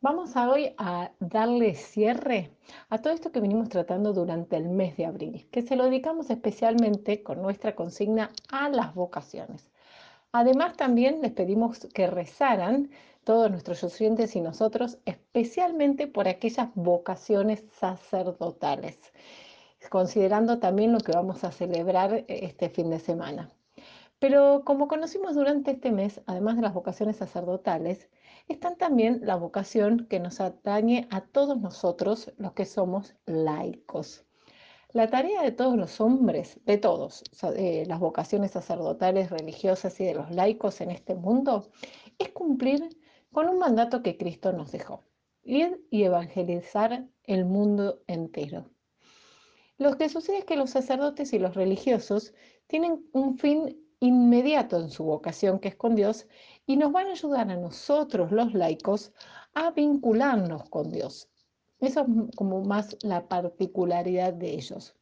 Vamos a hoy a darle cierre a todo esto que venimos tratando durante el mes de abril, que se lo dedicamos especialmente con nuestra consigna a las vocaciones. Además, también les pedimos que rezaran todos nuestros oyentes y nosotros, especialmente por aquellas vocaciones sacerdotales, considerando también lo que vamos a celebrar este fin de semana. Pero como conocimos durante este mes, además de las vocaciones sacerdotales, están también la vocación que nos atañe a todos nosotros, los que somos laicos. La tarea de todos los hombres, de todos, las vocaciones sacerdotales, religiosas y de los laicos en este mundo, es cumplir con un mandato que Cristo nos dejó, ir y evangelizar el mundo entero. Lo que sucede es que los sacerdotes y los religiosos tienen un fin inmediato en su vocación que es con Dios y nos van a ayudar a nosotros los laicos a vincularnos con Dios. Eso es como más la particularidad de ellos.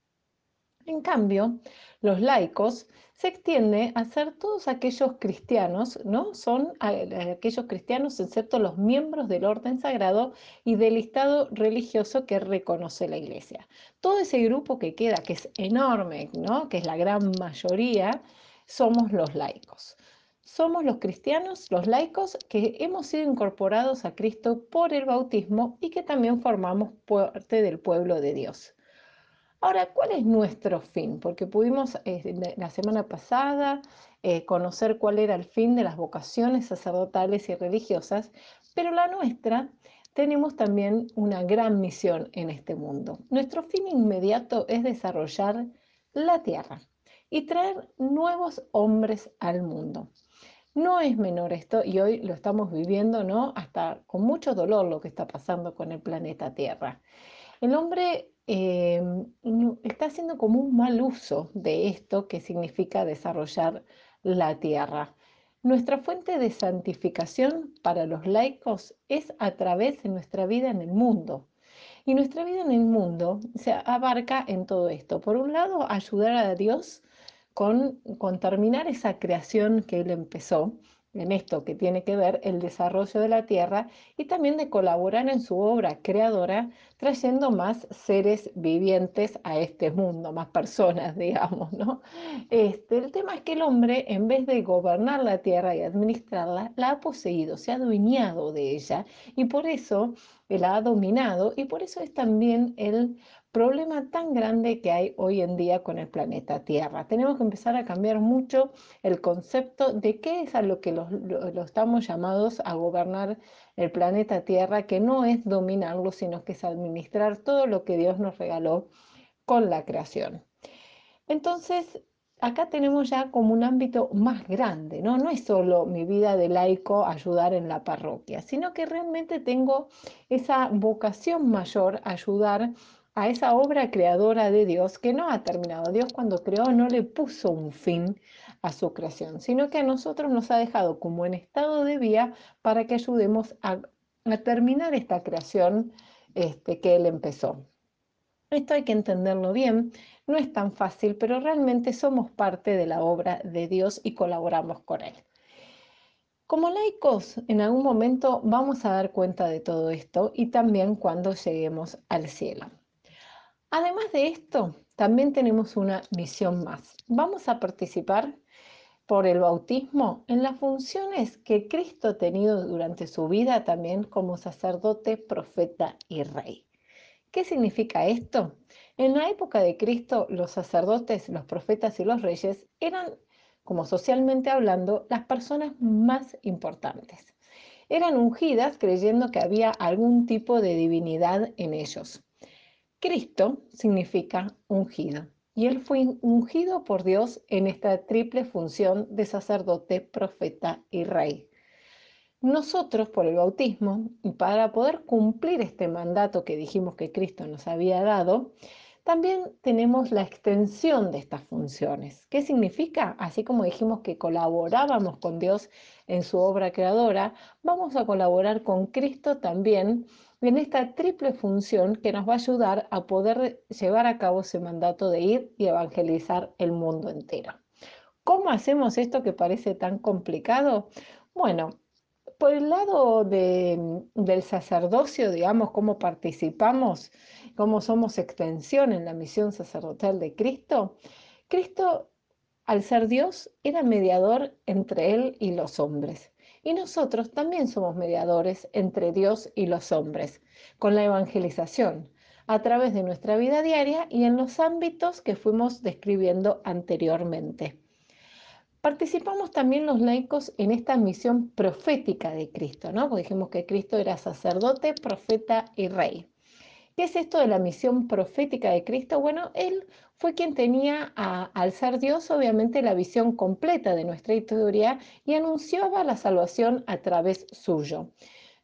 En cambio, los laicos se extiende a ser todos aquellos cristianos, ¿no? Son aquellos cristianos, excepto los miembros del orden sagrado y del Estado religioso que reconoce la Iglesia. Todo ese grupo que queda, que es enorme, ¿no? Que es la gran mayoría, somos los laicos. Somos los cristianos, los laicos, que hemos sido incorporados a Cristo por el bautismo y que también formamos parte del pueblo de Dios. Ahora, ¿cuál es nuestro fin? Porque pudimos eh, la semana pasada eh, conocer cuál era el fin de las vocaciones sacerdotales y religiosas, pero la nuestra tenemos también una gran misión en este mundo. Nuestro fin inmediato es desarrollar la tierra y traer nuevos hombres al mundo. No es menor esto y hoy lo estamos viviendo, ¿no? Hasta con mucho dolor lo que está pasando con el planeta Tierra. El hombre eh, está haciendo como un mal uso de esto que significa desarrollar la Tierra. Nuestra fuente de santificación para los laicos es a través de nuestra vida en el mundo. Y nuestra vida en el mundo se abarca en todo esto. Por un lado, ayudar a Dios con, terminar esa creación que Él empezó, en esto que tiene que ver el desarrollo de la tierra y también de colaborar en su obra creadora, trayendo más seres vivientes a este mundo, más personas, digamos, ¿no? Este, el tema es que el hombre, en vez de gobernar la tierra y administrarla, la ha poseído, se ha adueñado de ella y por eso la ha dominado y por eso es también el problema tan grande que hay hoy en día con el planeta Tierra. Tenemos que empezar a cambiar mucho el concepto de qué es a lo que lo, estamos llamados a gobernar el planeta Tierra, que no es dominarlo, sino que es administrar todo lo que Dios nos regaló con la creación. Entonces, acá tenemos ya como un ámbito más grande, ¿no? No es solo mi vida de laico ayudar en la parroquia, sino que realmente tengo esa vocación mayor a ayudar a esa obra creadora de Dios que no ha terminado. Dios cuando creó no le puso un fin a su creación, sino que a nosotros nos ha dejado como en estado de vía para que ayudemos a, terminar esta creación este, que Él empezó. Esto hay que entenderlo bien, no es tan fácil, pero realmente somos parte de la obra de Dios y colaboramos con Él. Como laicos, en algún momento vamos a dar cuenta de todo esto y también cuando lleguemos al cielo. Además de esto, también tenemos una misión más. Vamos a participar por el bautismo en las funciones que Cristo ha tenido durante su vida también como sacerdote, profeta y rey. ¿Qué significa esto? En la época de Cristo, los sacerdotes, los profetas y los reyes eran, como socialmente hablando, las personas más importantes. Eran ungidas creyendo que había algún tipo de divinidad en ellos. Cristo significa ungido y él fue ungido por Dios en esta triple función de sacerdote, profeta y rey. Nosotros, por el bautismo, y para poder cumplir este mandato que dijimos que Cristo nos había dado, también tenemos la extensión de estas funciones. ¿Qué significa? Así como dijimos que colaborábamos con Dios en su obra creadora, vamos a colaborar con Cristo también en esta triple función que nos va a ayudar a poder llevar a cabo ese mandato de ir y evangelizar el mundo entero. ¿Cómo hacemos esto que parece tan complicado? Bueno, por el lado del sacerdocio, digamos, cómo participamos, cómo somos extensión en la misión sacerdotal de Cristo, Cristo, al ser Dios, era mediador entre Él y los hombres. Y nosotros también somos mediadores entre Dios y los hombres, con la evangelización, a través de nuestra vida diaria y en los ámbitos que fuimos describiendo anteriormente. Participamos también los laicos en esta misión profética de Cristo, ¿no? Porque dijimos que Cristo era sacerdote, profeta y rey. ¿Qué es esto de la misión profética de Cristo? Bueno, Él fue quien tenía, al ser Dios, obviamente la visión completa de nuestra historia y anunciaba la salvación a través suyo.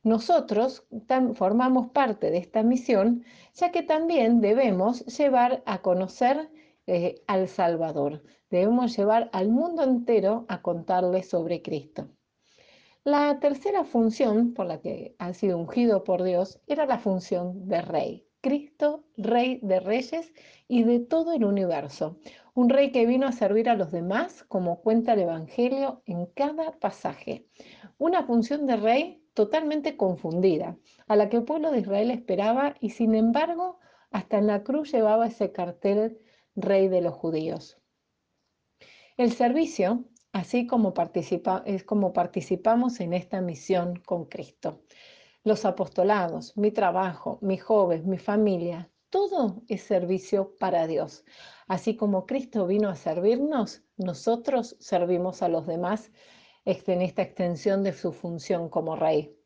Nosotros formamos parte de esta misión, ya que también debemos llevar a conocer eh, al Salvador. Debemos llevar al mundo entero a contarle sobre Cristo. La tercera función por la que ha sido ungido por Dios era la función de rey. Cristo, rey de reyes y de todo el universo. Un rey que vino a servir a los demás, como cuenta el Evangelio en cada pasaje. Una función de rey totalmente confundida, a la que el pueblo de Israel esperaba y sin embargo hasta en la cruz llevaba ese cartel rey de los judíos. El servicio así como participa, es como participamos en esta misión con Cristo. Los apostolados, mi trabajo, mis jóvenes, mi familia, todo es servicio para Dios. Así como Cristo vino a servirnos, nosotros servimos a los demás en esta extensión de su función como rey.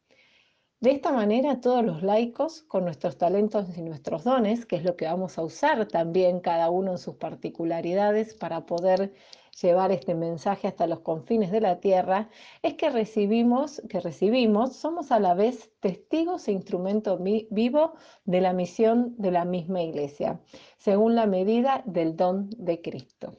De esta manera, todos los laicos, con nuestros talentos y nuestros dones, que es lo que vamos a usar también cada uno en sus particularidades para poder llevar este mensaje hasta los confines de la tierra, es que recibimos, que recibimos, somos a la vez testigos e instrumento vivo de la misión de la misma iglesia, según la medida del don de Cristo.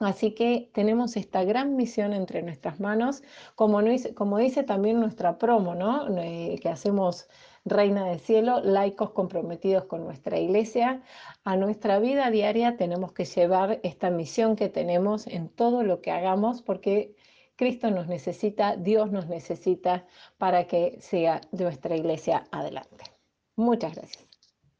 Así que tenemos esta gran misión entre nuestras manos, como, como dice también nuestra promo, ¿no? Eh, que hacemos Reina del Cielo, laicos comprometidos con nuestra iglesia. A nuestra vida diaria tenemos que llevar esta misión que tenemos en todo lo que hagamos, porque Cristo nos necesita, Dios nos necesita para que sea nuestra iglesia adelante. Muchas gracias.